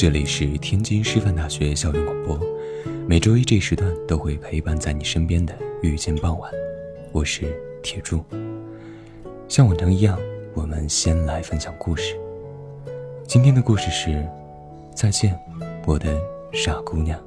这里是天津师范大学校园广播，每周一这时段都会陪伴在你身边的遇见傍晚，我是铁柱。像往常一样，我们先来分享故事。今天的故事是：再见，我的傻姑娘。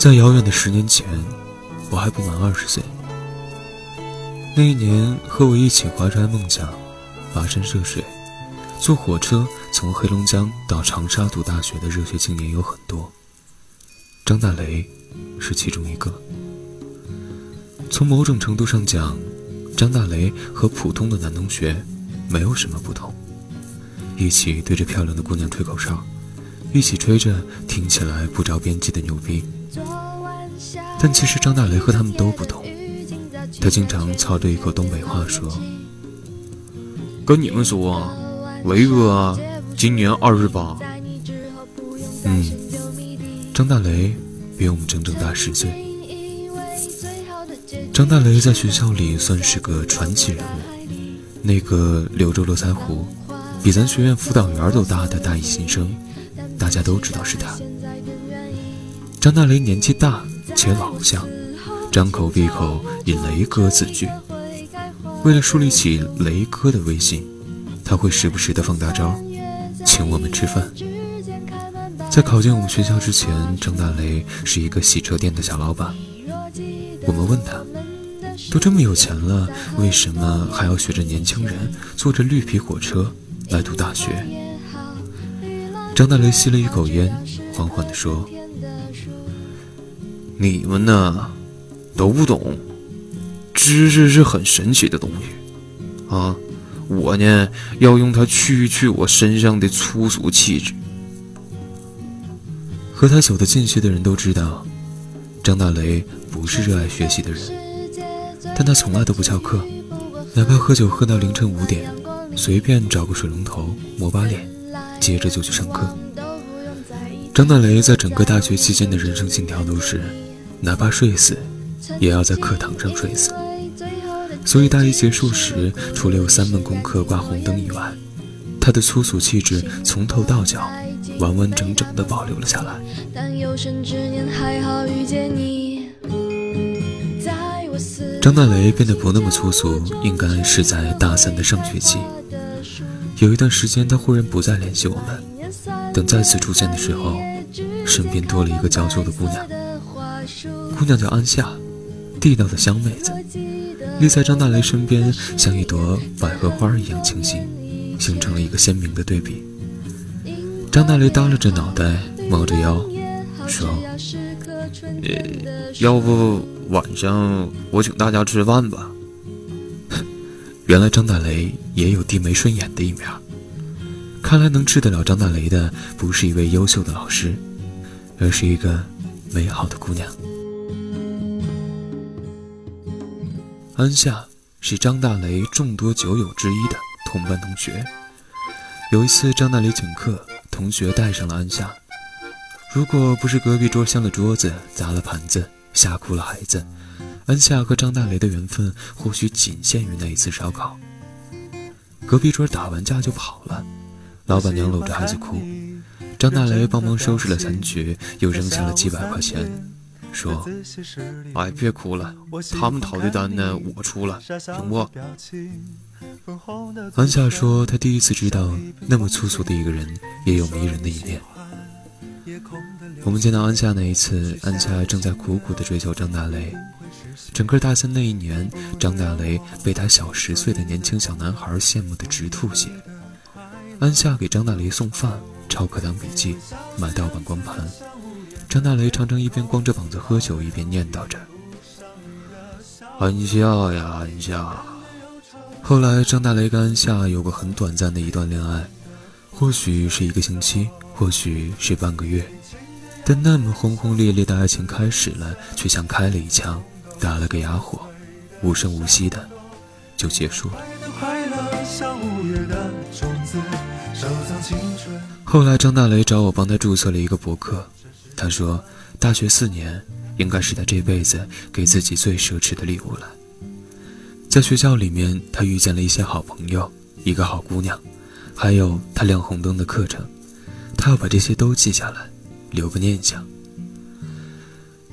在遥远的十年前，我还不满二十岁。那一年，和我一起怀揣梦想、跋山涉水、坐火车从黑龙江到长沙读大学的热血青年有很多。张大雷是其中一个。从某种程度上讲，张大雷和普通的男同学没有什么不同，一起对着漂亮的姑娘吹口哨，一起吹着听起来不着边际的牛逼。但其实张大雷和他们都不同，他经常操着一口东北话说：“跟你们说啊，雷哥今年二十八。”嗯，张大雷比我们整整大十岁。张大雷在学校里算是个传奇人物，那个留着络腮胡、比咱学院辅导员都大的大一新生，大家都知道是他。张大雷年纪大。且老相，张口闭口以雷哥自居。为了树立起雷哥的威信，他会时不时的放大招，请我们吃饭。在考进我们学校之前，张大雷是一个洗车店的小老板。我们问他，都这么有钱了，为什么还要学着年轻人坐着绿皮火车来读大学？张大雷吸了一口烟，缓缓地说。你们呢，都不懂，知识是很神奇的东西，啊，我呢要用它去去我身上的粗俗气质。和他走得近些的人都知道，张大雷不是热爱学习的人，但他从来都不翘课，哪怕喝酒喝到凌晨五点，随便找个水龙头抹把脸，接着就去上课。张大雷在整个大学期间的人生信条都是。哪怕睡死，也要在课堂上睡死。所以大一结束时，除了有三门功课挂红灯以外，他的粗俗气质从头到脚完完整整地保留了下来。张大雷变得不那么粗俗，应该是在大三的上学期。有一段时间，他忽然不再联系我们。等再次出现的时候，身边多了一个娇羞的姑娘。姑娘叫安夏，地道的湘妹子，立在张大雷身边，像一朵百合花一样清新，形成了一个鲜明的对比。张大雷耷拉着脑袋，猫着腰，说：“呃，要不晚上我请大家吃饭吧。”原来张大雷也有低眉顺眼的一面，看来能治得了张大雷的，不是一位优秀的老师。而是一个美好的姑娘。安夏是张大雷众多酒友之一的同班同学。有一次，张大雷请客，同学带上了安夏。如果不是隔壁桌掀了桌子、砸了盘子、吓哭了孩子，安夏和张大雷的缘分或许仅限于那一次烧烤。隔壁桌打完架就跑了，老板娘搂着孩子哭，张大雷帮忙收拾了残局，又扔下了几百块钱。说：“哎，别哭了，他们掏的单呢，我出了，行不？”安夏说：“她第一次知道，那么粗俗的一个人也有迷人的一面。”我们见到安夏那一次，安夏正在苦苦地追求张大雷。整个大三那一年，张大雷被他小十岁的年轻小男孩羡慕得直吐血。安夏给张大雷送饭、抄课堂笔记、买盗版光盘。张大雷常常一边光着膀子喝酒，一边念叨着：“安夏呀，安夏。”后来，张大雷跟安夏有过很短暂的一段恋爱，或许是一个星期，或许是半个月，但那么轰轰烈烈的爱情开始了，却像开了一枪，打了个哑火，无声无息的就结束了。后来，张大雷找我帮他注册了一个博客。他说：“大学四年应该是他这辈子给自己最奢侈的礼物了。在学校里面，他遇见了一些好朋友，一个好姑娘，还有他亮红灯的课程。他要把这些都记下来，留个念想。”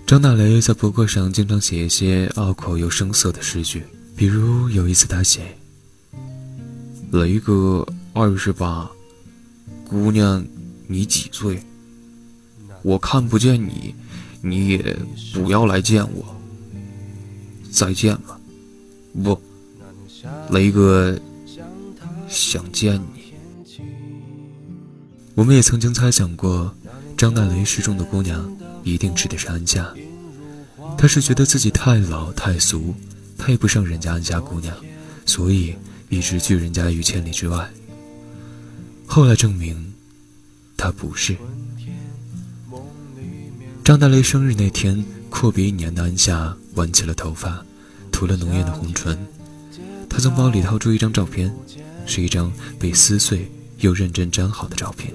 张大雷在博客上经常写一些拗口又生涩的诗句，比如有一次他写：“雷哥二十八，姑娘你几岁？”我看不见你，你也不要来见我。再见吧，不，雷哥想见你。我们也曾经猜想过，张大雷失中的姑娘一定指的是安夏。他是觉得自己太老太俗，配不上人家安家姑娘，所以一直拒人家于千里之外。后来证明，他不是。张大雷生日那天，阔别一年的安夏挽起了头发，涂了浓艳的红唇。他从包里掏出一张照片，是一张被撕碎又认真粘好的照片。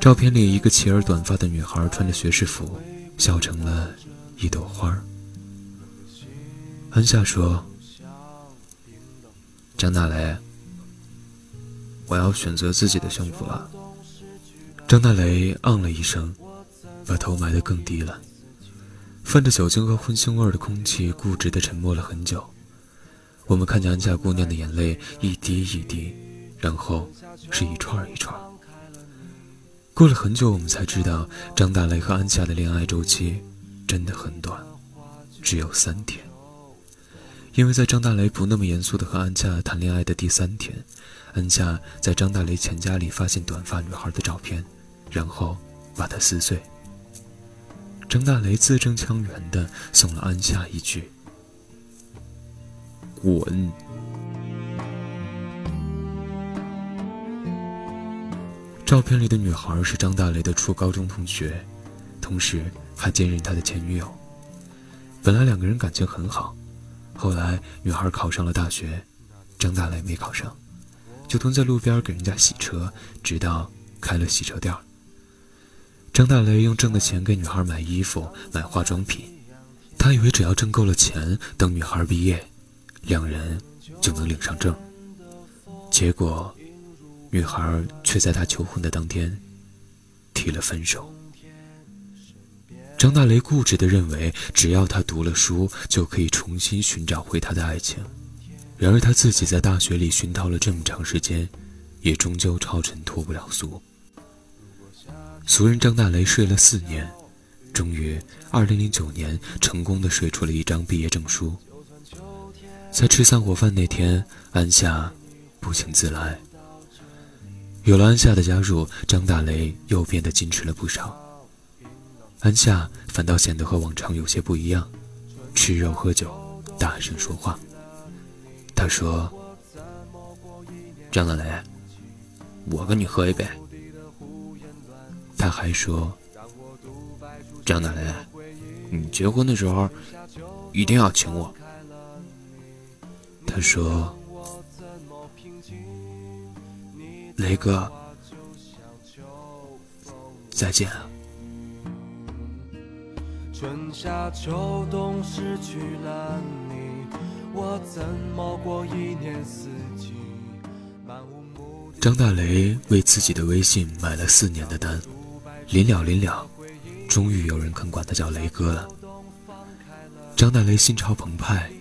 照片里，一个齐耳短发的女孩穿着学士服，笑成了一朵花。安夏说：“张大雷，我要选择自己的幸福了。”张大雷嗯了一声。把头埋得更低了，泛着酒精和荤腥味的空气固执地沉默了很久。我们看见安家姑娘的眼泪一滴一滴，然后是一串一串。过了很久，我们才知道张大雷和安夏的恋爱周期真的很短，只有三天。因为在张大雷不那么严肃地和安夏谈恋爱的第三天，安夏在张大雷钱夹里发现短发女孩的照片，然后把她撕碎。张大雷字正腔圆的送了安夏一句：“滚。”照片里的女孩是张大雷的初高中同学，同时还兼任他的前女友。本来两个人感情很好，后来女孩考上了大学，张大雷没考上，就蹲在路边给人家洗车，直到开了洗车店。张大雷用挣的钱给女孩买衣服、买化妆品，他以为只要挣够了钱，等女孩毕业，两人就能领上证。结果，女孩却在他求婚的当天提了分手。张大雷固执地认为，只要他读了书，就可以重新寻找回他的爱情。然而他自己在大学里熏陶了这么长时间，也终究超尘脱不了俗。俗人张大雷睡了四年，终于，二零零九年成功的睡出了一张毕业证书。在吃散伙饭那天，安夏不请自来。有了安夏的加入，张大雷又变得矜持了不少。安夏反倒显得和往常有些不一样，吃肉喝酒，大声说话。他说：“张大雷，我跟你喝一杯。”他还说：“张大雷，你结婚的时候一定要请我。他说：“雷哥，再见。”春夏秋冬失去了你，我怎么过一年四季？张大雷为自己的微信买了四年的单，临了临了，终于有人肯管他叫雷哥了。张大雷心潮澎湃，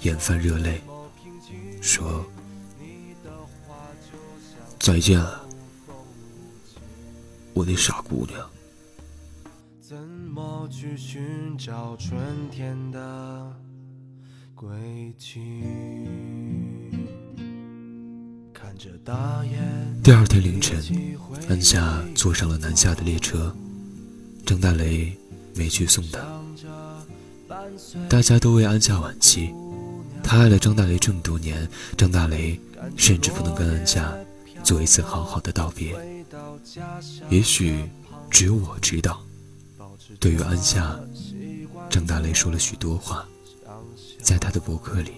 眼泛热泪，说：“再见了，我的傻姑娘。”怎么去寻找春天的轨迹？第二天凌晨，安夏坐上了南下的列车，张大雷没去送她。大家都为安夏惋惜，他爱了张大雷这么多年，张大雷甚至不能跟安夏做一次好好的道别。也许只有我知道，对于安夏，张大雷说了许多话，在他的博客里，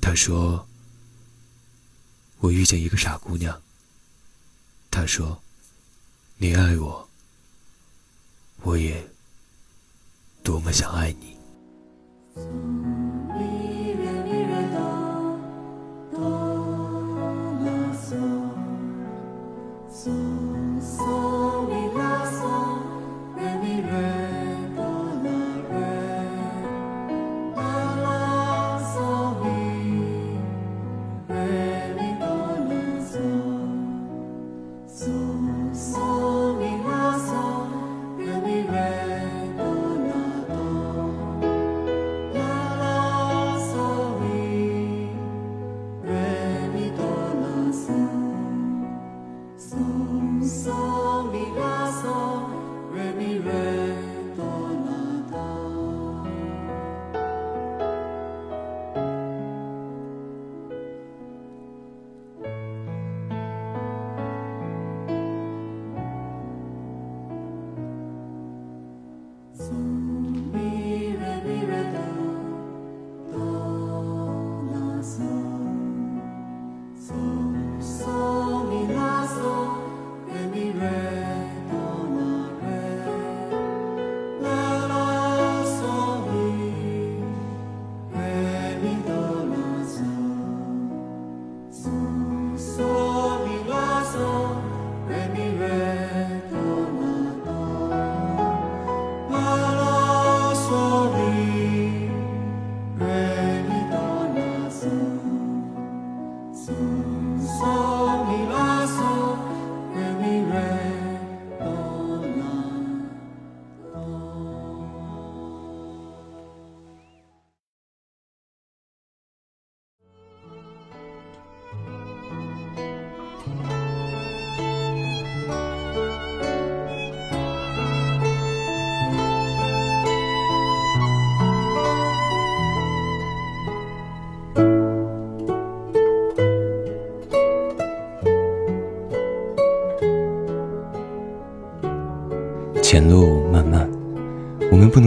他说。我遇见一个傻姑娘。她说：“你爱我，我也多么想爱你。”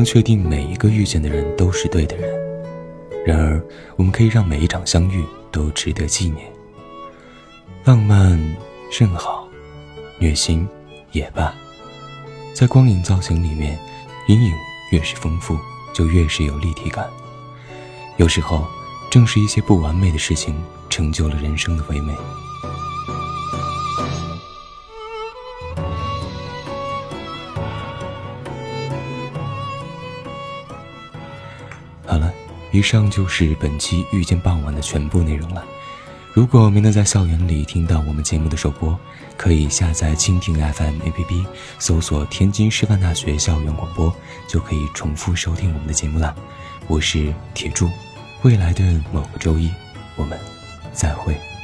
确定每一个遇见的人都是对的人。然而，我们可以让每一场相遇都值得纪念。浪漫甚好，虐心也罢，在光影造型里面，阴影越是丰富，就越是有立体感。有时候，正是一些不完美的事情，成就了人生的唯美。以上就是本期《遇见傍晚》的全部内容了。如果没能在校园里听到我们节目的首播，可以下载蜻蜓 FM APP，搜索“天津师范大学校园广播”，就可以重复收听我们的节目了。我是铁柱，未来的某个周一，我们再会。